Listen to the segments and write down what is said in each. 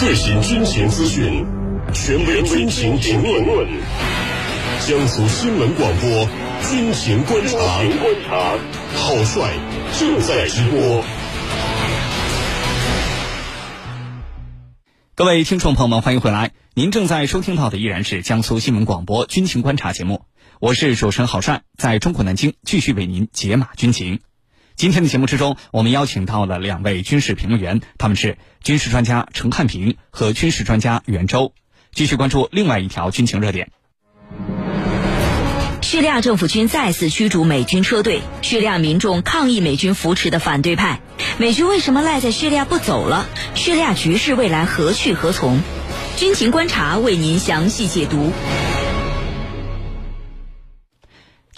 最新军情资讯，权威军情评论。江苏新闻广播军情观察，观察，郝帅正在直播。各位听众朋友们，欢迎回来！您正在收听到的依然是江苏新闻广播军情观察节目，我是主持人郝帅，在中国南京继续为您解码军情。今天的节目之中，我们邀请到了两位军事评论员，他们是军事专家陈汉平和军事专家袁周，继续关注另外一条军情热点。叙利亚政府军再次驱逐美军车队，叙利亚民众抗议美军扶持的反对派，美军为什么赖在叙利亚不走了？叙利亚局势未来何去何从？军情观察为您详细解读。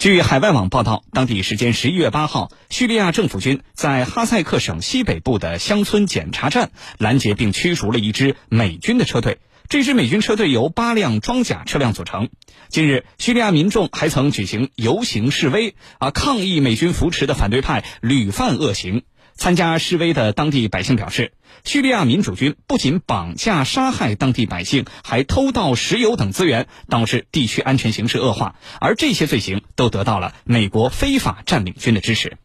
据海外网报道，当地时间十一月八号，叙利亚政府军在哈萨克省西北部的乡村检查站拦截并驱逐了一支美军的车队。这支美军车队由八辆装甲车辆组成。近日，叙利亚民众还曾举行游行示威，啊，抗议美军扶持的反对派屡犯恶行。参加示威的当地百姓表示，叙利亚民主军不仅绑架杀害当地百姓，还偷盗石油等资源，导致地区安全形势恶化。而这些罪行都得到了美国非法占领军的支持。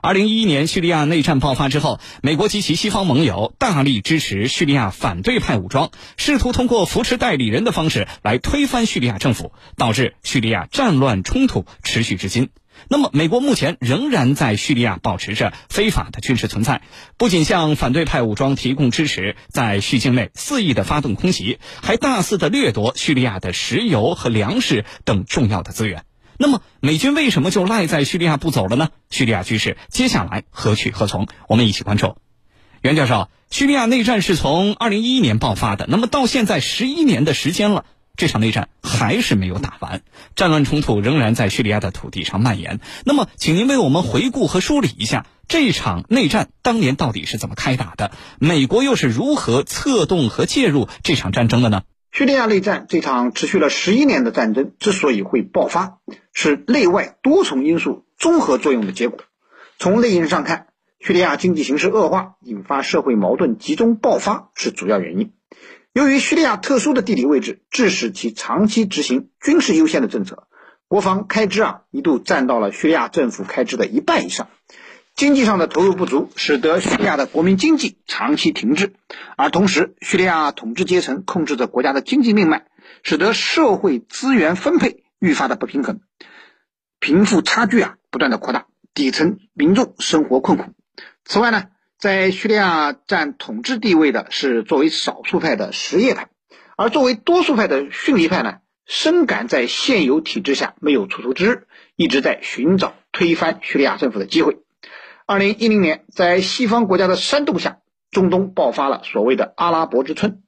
二零一一年叙利亚内战爆发之后，美国及其西方盟友大力支持叙利亚反对派武装，试图通过扶持代理人的方式来推翻叙利亚政府，导致叙利亚战乱冲突持续至今。那么，美国目前仍然在叙利亚保持着非法的军事存在，不仅向反对派武装提供支持，在叙境内肆意的发动空袭，还大肆的掠夺叙利亚的石油和粮食等重要的资源。那么，美军为什么就赖在叙利亚不走了呢？叙利亚局势接下来何去何从？我们一起关注。袁教授，叙利亚内战是从二零一一年爆发的，那么到现在十一年的时间了。这场内战还是没有打完，战乱冲突仍然在叙利亚的土地上蔓延。那么，请您为我们回顾和梳理一下这场内战当年到底是怎么开打的？美国又是如何策动和介入这场战争的呢？叙利亚内战这场持续了十一年的战争之所以会爆发，是内外多重因素综合作用的结果。从内因上看，叙利亚经济形势恶化，引发社会矛盾集中爆发是主要原因。由于叙利亚特殊的地理位置，致使其长期执行军事优先的政策，国防开支啊一度占到了叙利亚政府开支的一半以上。经济上的投入不足，使得叙利亚的国民经济长期停滞，而同时，叙利亚统治阶层控制着国家的经济命脉，使得社会资源分配愈发的不平衡，贫富差距啊不断的扩大，底层民众生活困苦。此外呢？在叙利亚占统治地位的是作为少数派的什叶派，而作为多数派的逊尼派呢，深感在现有体制下没有出头之日，一直在寻找推翻叙利亚政府的机会。二零一零年，在西方国家的煽动下，中东爆发了所谓的阿拉伯之春，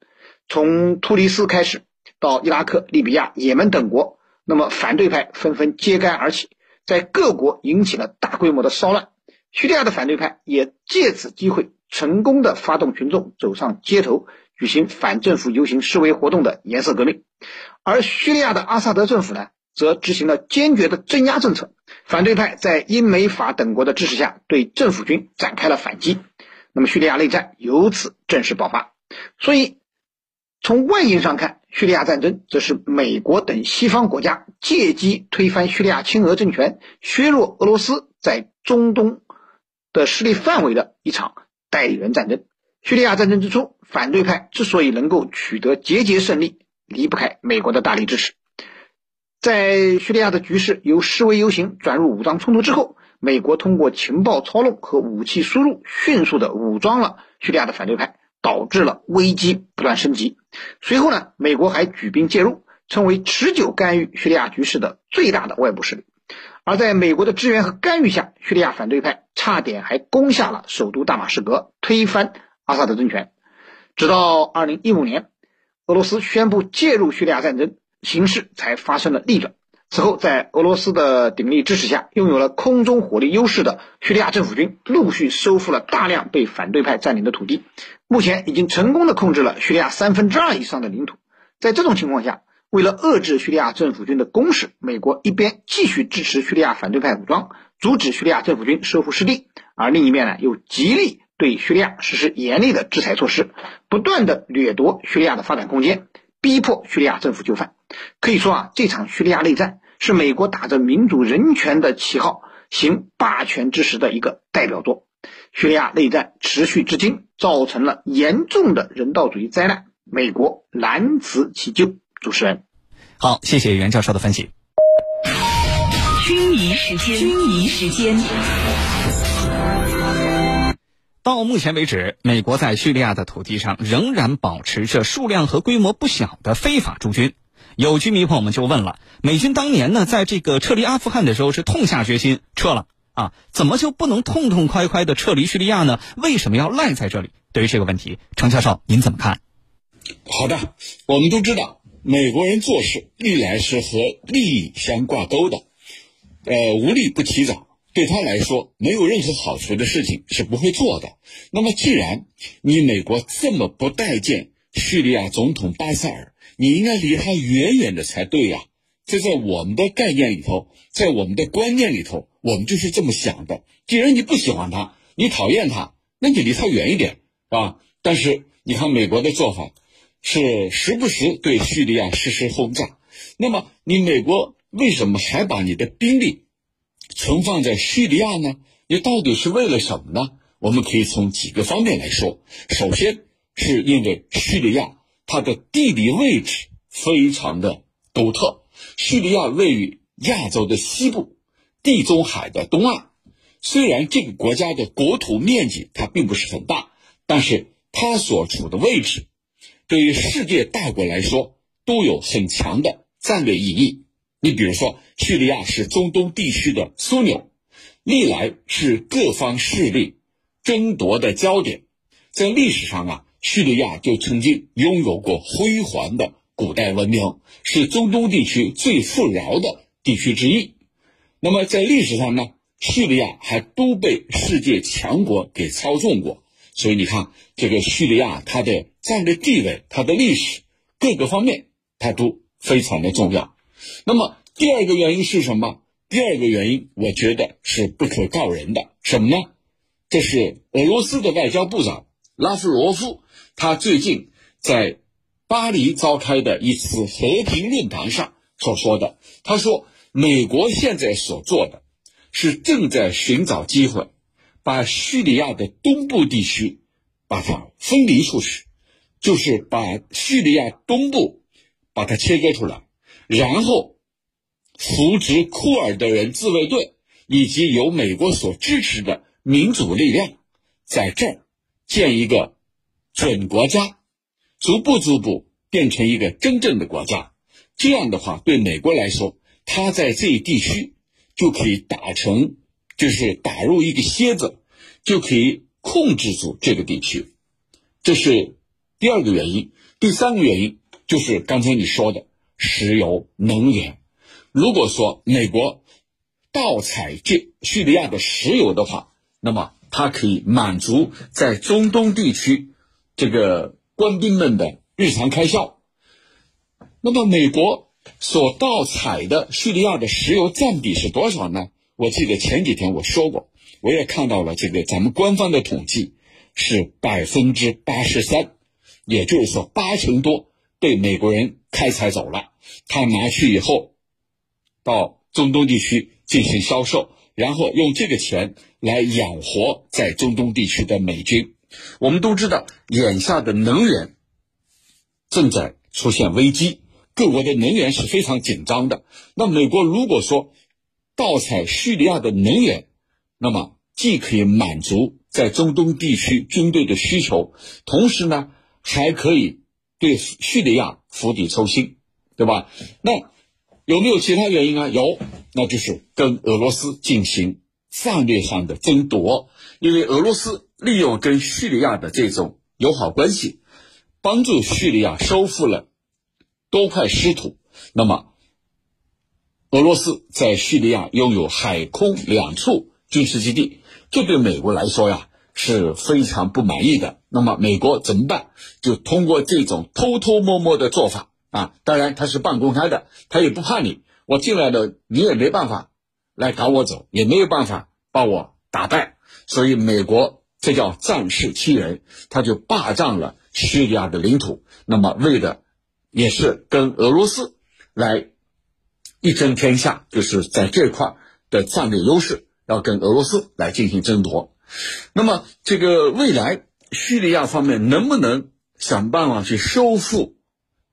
从突尼斯开始，到伊拉克、利比亚、也门等国，那么反对派纷纷揭竿而起，在各国引起了大规模的骚乱。叙利亚的反对派也借此机会，成功的发动群众走上街头，举行反政府游行示威活动的颜色革命。而叙利亚的阿萨德政府呢，则执行了坚决的镇压政策。反对派在英美法等国的支持下，对政府军展开了反击。那么，叙利亚内战由此正式爆发。所以，从外因上看，叙利亚战争则是美国等西方国家借机推翻叙利亚亲俄政权，削弱俄罗斯在中东。的势力范围的一场代理人战争。叙利亚战争之初，反对派之所以能够取得节节胜利，离不开美国的大力支持。在叙利亚的局势由示威游行转入武装冲突之后，美国通过情报操弄和武器输入，迅速的武装了叙利亚的反对派，导致了危机不断升级。随后呢，美国还举兵介入，成为持久干预叙利亚局势的最大的外部势力。而在美国的支援和干预下，叙利亚反对派差点还攻下了首都大马士革，推翻阿萨德政权。直到二零一五年，俄罗斯宣布介入叙利亚战争，形势才发生了逆转。此后，在俄罗斯的鼎力支持下，拥有了空中火力优势的叙利亚政府军陆续收复了大量被反对派占领的土地，目前已经成功的控制了叙利亚三分之二以上的领土。在这种情况下，为了遏制叙利亚政府军的攻势，美国一边继续支持叙利亚反对派武装，阻止叙利亚政府军收复失地，而另一面呢，又极力对叙利亚实施严厉的制裁措施，不断的掠夺叙利亚的发展空间，逼迫叙利亚政府就范。可以说啊，这场叙利亚内战是美国打着民主人权的旗号行霸权之实的一个代表作。叙利亚内战持续至今，造成了严重的人道主义灾难，美国难辞其咎。主持人，好，谢谢袁教授的分析。军仪时间，军仪时间。到目前为止，美国在叙利亚的土地上仍然保持着数量和规模不小的非法驻军。有居民朋友们就问了：美军当年呢，在这个撤离阿富汗的时候是痛下决心撤了啊，怎么就不能痛痛快快的撤离叙利亚呢？为什么要赖在这里？对于这个问题，程教授您怎么看？好的，我们都知道，美国人做事历来是和利益相挂钩的，呃，无利不起早，对他来说没有任何好处的事情是不会做的。那么，既然你美国这么不待见叙利亚总统巴塞尔，你应该离他远远的才对呀！这在我们的概念里头，在我们的观念里头，我们就是这么想的。既然你不喜欢他，你讨厌他，那你离他远一点，是吧？但是你看美国的做法，是时不时对叙利亚实施轰炸。那么你美国为什么还把你的兵力存放在叙利亚呢？你到底是为了什么呢？我们可以从几个方面来说。首先是因为叙利亚。它的地理位置非常的独特。叙利亚位于亚洲的西部，地中海的东岸。虽然这个国家的国土面积它并不是很大，但是它所处的位置，对于世界大国来说都有很强的战略意义。你比如说，叙利亚是中东地区的枢纽，历来是各方势力争夺的焦点。在历史上啊。叙利亚就曾经拥有过辉煌的古代文明，是中东地区最富饶的地区之一。那么在历史上呢，叙利亚还都被世界强国给操纵过。所以你看，这个叙利亚它的战略地位、它的历史各个方面，它都非常的重要。那么第二个原因是什么？第二个原因，我觉得是不可告人的。什么呢？这是俄罗斯的外交部长拉夫罗夫。他最近在巴黎召开的一次和平论坛上所说的，他说：“美国现在所做的，是正在寻找机会，把叙利亚的东部地区把它分离出去，就是把叙利亚东部把它切割出来，然后扶植库尔德人自卫队以及由美国所支持的民主力量，在这儿建一个。”准国家，逐步逐步变成一个真正的国家。这样的话，对美国来说，他在这一地区就可以打成，就是打入一个楔子，就可以控制住这个地区。这是第二个原因。第三个原因就是刚才你说的石油能源。如果说美国盗采这叙利亚的石油的话，那么它可以满足在中东地区。这个官兵们的日常开销。那么，美国所盗采的叙利亚的石油占比是多少呢？我记得前几天我说过，我也看到了这个咱们官方的统计是百分之八十三，也就是说八成多被美国人开采走了。他拿去以后，到中东地区进行销售，然后用这个钱来养活在中东地区的美军。我们都知道，眼下的能源正在出现危机，各国的能源是非常紧张的。那美国如果说盗采叙利亚的能源，那么既可以满足在中东地区军队的需求，同时呢，还可以对叙利亚釜底抽薪，对吧？那有没有其他原因啊？有，那就是跟俄罗斯进行战略上的争夺，因为俄罗斯。利用跟叙利亚的这种友好关系，帮助叙利亚收复了多块失土。那么，俄罗斯在叙利亚拥有海空两处军事基地，这对美国来说呀是非常不满意的。那么，美国怎么办？就通过这种偷偷摸摸的做法啊，当然他是半公开的，他也不怕你，我进来了，你也没办法来赶我走，也没有办法把我打败。所以，美国。这叫仗势欺人，他就霸占了叙利亚的领土。那么为的也是跟俄罗斯来一争天下，就是在这块的战略优势要跟俄罗斯来进行争夺。那么这个未来叙利亚方面能不能想办法去收复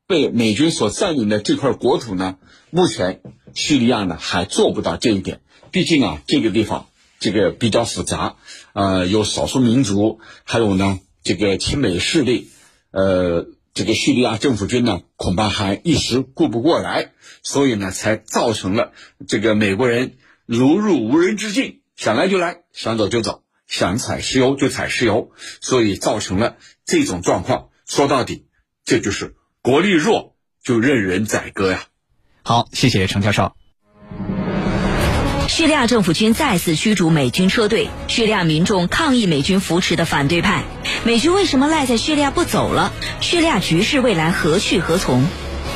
被美军所占领的这块国土呢？目前叙利亚呢还做不到这一点，毕竟啊这个地方。这个比较复杂，呃，有少数民族，还有呢，这个亲美势力，呃，这个叙利亚政府军呢，恐怕还一时顾不过来，所以呢，才造成了这个美国人如入无人之境，想来就来，想走就走，想采石油就采石油，所以造成了这种状况。说到底，这就是国力弱就任人宰割呀。好，谢谢程教授。叙利亚政府军再次驱逐美军车队，叙利亚民众抗议美军扶持的反对派。美军为什么赖在叙利亚不走了？叙利亚局势未来何去何从？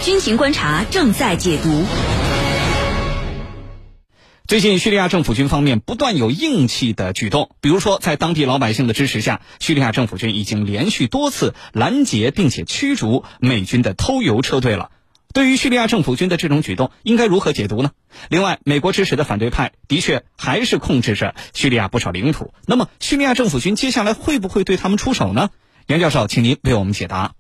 军情观察正在解读。最近，叙利亚政府军方面不断有硬气的举动，比如说，在当地老百姓的支持下，叙利亚政府军已经连续多次拦截并且驱逐美军的偷油车队了。对于叙利亚政府军的这种举动，应该如何解读呢？另外，美国支持的反对派的确还是控制着叙利亚不少领土。那么，叙利亚政府军接下来会不会对他们出手呢？杨教授，请您为我们解答。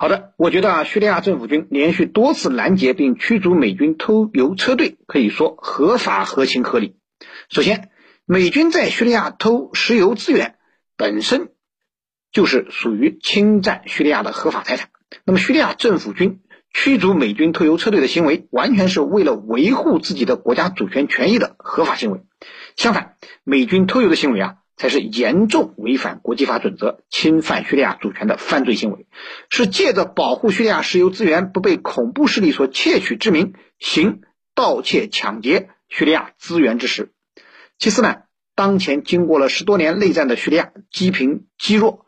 好的，我觉得啊，叙利亚政府军连续多次拦截并驱逐美军偷油车队，可以说合法、合情、合理。首先，美军在叙利亚偷石油资源，本身就是属于侵占叙利亚的合法财产。那么，叙利亚政府军。驱逐美军偷油车队的行为，完全是为了维护自己的国家主权权益的合法行为。相反，美军偷油的行为啊，才是严重违反国际法准则、侵犯叙利亚主权的犯罪行为，是借着保护叙利亚石油资源不被恐怖势力所窃取之名，行盗窃、抢劫叙利亚资源之实。其次呢，当前经过了十多年内战的叙利亚积贫积弱。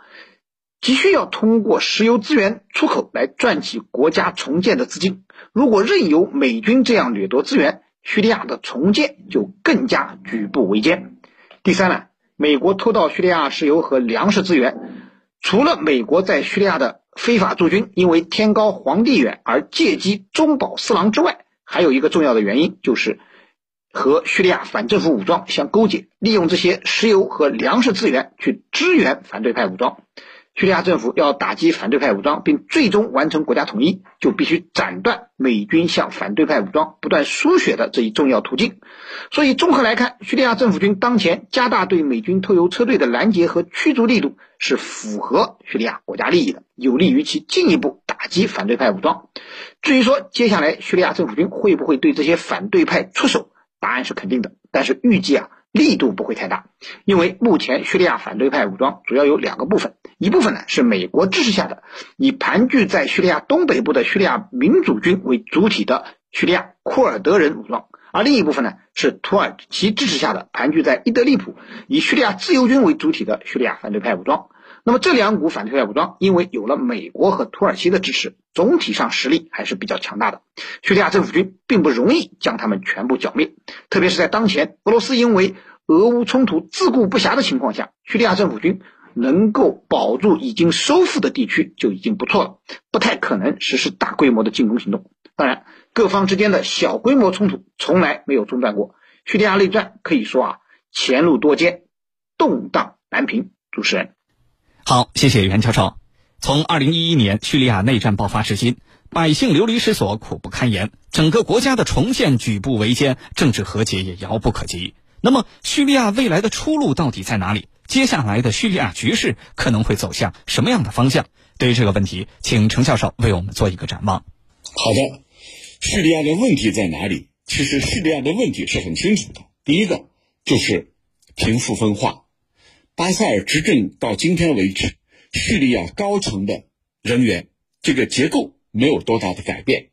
急需要通过石油资源出口来赚取国家重建的资金。如果任由美军这样掠夺资源，叙利亚的重建就更加举步维艰。第三呢，美国偷盗叙利亚石油和粮食资源，除了美国在叙利亚的非法驻军因为天高皇帝远而借机中饱私囊之外，还有一个重要的原因就是和叙利亚反政府武装相勾结，利用这些石油和粮食资源去支援反对派武装。叙利亚政府要打击反对派武装，并最终完成国家统一，就必须斩断美军向反对派武装不断输血的这一重要途径。所以，综合来看，叙利亚政府军当前加大对美军偷油车队的拦截和驱逐力度，是符合叙利亚国家利益的，有利于其进一步打击反对派武装。至于说接下来叙利亚政府军会不会对这些反对派出手，答案是肯定的，但是预计啊。力度不会太大，因为目前叙利亚反对派武装主要有两个部分，一部分呢是美国支持下的以盘踞在叙利亚东北部的叙利亚民主军为主体的叙利亚库尔德人武装，而另一部分呢是土耳其支持下的盘踞在伊德利卜以叙利亚自由军为主体的叙利亚反对派武装。那么这两股反对派武装，因为有了美国和土耳其的支持，总体上实力还是比较强大的。叙利亚政府军并不容易将他们全部剿灭，特别是在当前俄罗斯因为俄乌冲突自顾不暇的情况下，叙利亚政府军能够保住已经收复的地区就已经不错了，不太可能实施大规模的进攻行动。当然，各方之间的小规模冲突从来没有中断过。叙利亚内战可以说啊，前路多艰，动荡难平。主持人。好，谢谢袁教授。从二零一一年叙利亚内战爆发至今，百姓流离失所，苦不堪言，整个国家的重建举步维艰，政治和解也遥不可及。那么，叙利亚未来的出路到底在哪里？接下来的叙利亚局势可能会走向什么样的方向？对于这个问题，请程教授为我们做一个展望。好的，叙利亚的问题在哪里？其实叙利亚的问题是很清楚的。第一个就是贫富分化。巴塞尔执政到今天为止，叙利亚高层的人员这个结构没有多大的改变，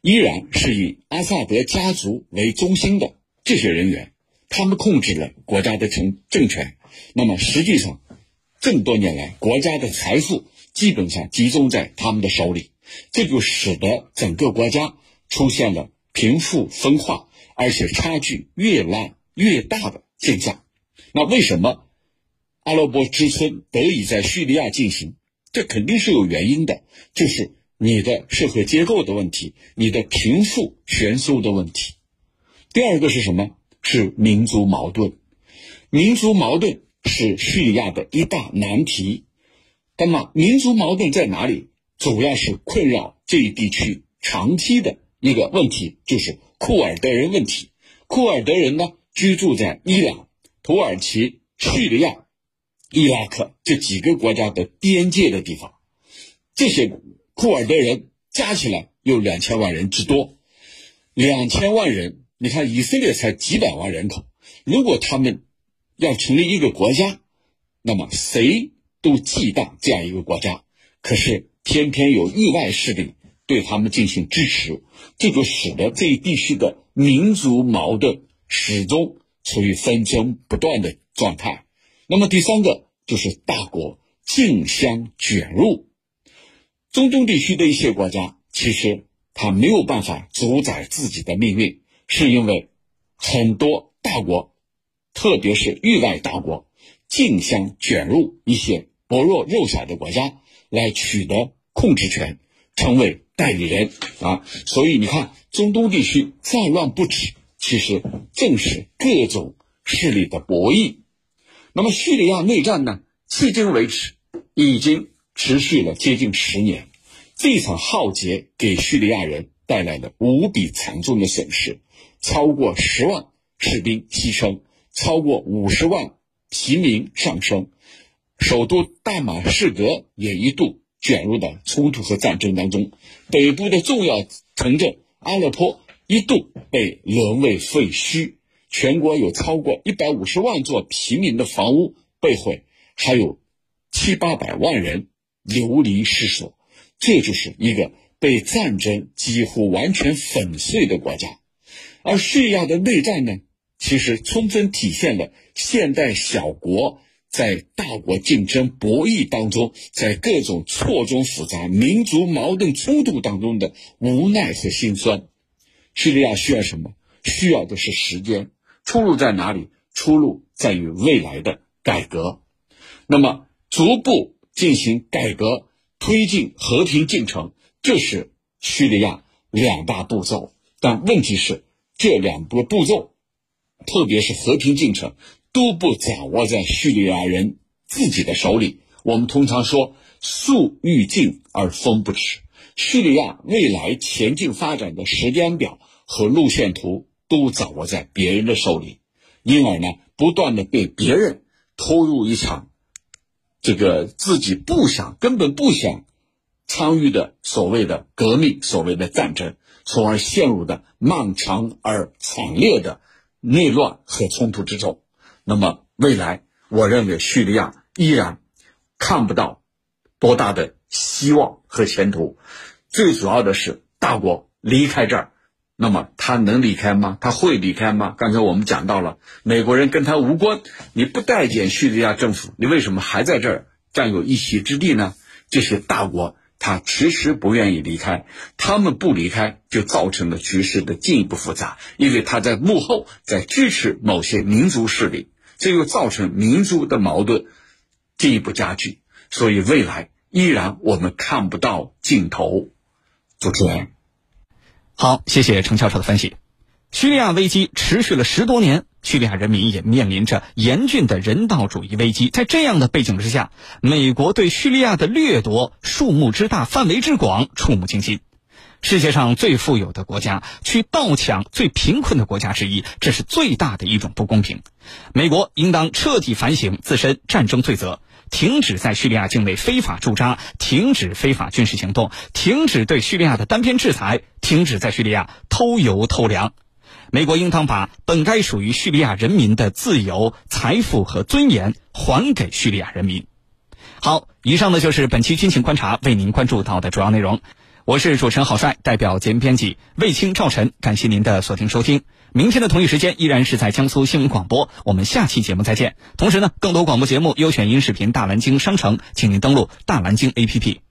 依然是以阿萨德家族为中心的这些人员，他们控制了国家的政政权。那么实际上，这么多年来，国家的财富基本上集中在他们的手里，这就使得整个国家出现了贫富分化，而且差距越拉越大的现象。那为什么？阿拉伯之春得以在叙利亚进行，这肯定是有原因的，就是你的社会结构的问题，你的贫富悬殊的问题。第二个是什么？是民族矛盾。民族矛盾是叙利亚的一大难题。那么，民族矛盾在哪里？主要是困扰这一地区长期的一个问题，就是库尔德人问题。库尔德人呢，居住在伊朗、土耳其、叙利亚、伊拉克这几个国家的边界的地方。这些库尔德人加起来有两千万人之多。两千万人，你看以色列才几百万人口，如果他们要成立一个国家，那么谁都忌惮这样一个国家。可是偏偏有域外势力对他们进行支持，这就使得这一地区的民族矛盾始终处于纷争不断的状态。那么第三个就是大国竞相卷入中东地区的一些国家，其实他没有办法主宰自己的命运，是因为很多大国。特别是域外大国竞相卷入一些薄弱弱小的国家，来取得控制权，成为代理人啊！所以你看，中东地区战乱不止，其实正是各种势力的博弈。那么叙利亚内战呢？迄今为止已经持续了接近十年，这场浩劫给叙利亚人带来了无比惨重的损失，超过十万士兵牺牲。超过五十万平民丧生，首都大马士革也一度卷入到冲突和战争当中，北部的重要城镇阿勒颇一度被沦为废墟，全国有超过一百五十万座平民的房屋被毁，还有七八百万人流离失所，这就是一个被战争几乎完全粉碎的国家，而叙利亚的内战呢？其实充分体现了现代小国在大国竞争博弈当中，在各种错综复杂民族矛盾冲突当中的无奈和心酸。叙利亚需要什么？需要的是时间。出路在哪里？出路在于未来的改革。那么，逐步进行改革，推进和平进程，这是叙利亚两大步骤。但问题是，这两个步骤。特别是和平进程都不掌握在叙利亚人自己的手里。我们通常说“树欲静而风不止”，叙利亚未来前进发展的时间表和路线图都掌握在别人的手里，因而呢，不断的被别人拖入一场这个自己不想、根本不想参与的所谓的革命、所谓的战争，从而陷入的漫长而惨烈的。内乱和冲突之中，那么未来，我认为叙利亚依然看不到多大的希望和前途。最主要的是，大国离开这儿，那么他能离开吗？他会离开吗？刚才我们讲到了，美国人跟他无关，你不待见叙利亚政府，你为什么还在这儿占有一席之地呢？这些大国。他迟迟不愿意离开，他们不离开，就造成了局势的进一步复杂，因为他在幕后在支持某些民族势力，这又造成民族的矛盾进一步加剧，所以未来依然我们看不到尽头。主持人，好，谢谢程教授的分析。叙利亚危机持续了十多年，叙利亚人民也面临着严峻的人道主义危机。在这样的背景之下，美国对叙利亚的掠夺数目之大、范围之广触目惊心。世界上最富有的国家去盗抢最贫困的国家之一，这是最大的一种不公平。美国应当彻底反省自身战争罪责，停止在叙利亚境内非法驻扎，停止非法军事行动，停止对叙利亚的单边制裁，停止在叙利亚偷油偷粮。美国应当把本该属于叙利亚人民的自由、财富和尊严还给叙利亚人民。好，以上呢就是本期军情观察为您关注到的主要内容。我是主持人郝帅，代表节目编辑卫青、赵晨，感谢您的锁定收听。明天的同一时间依然是在江苏新闻广播，我们下期节目再见。同时呢，更多广播节目、优选音视频、大蓝鲸商城，请您登录大蓝鲸 APP。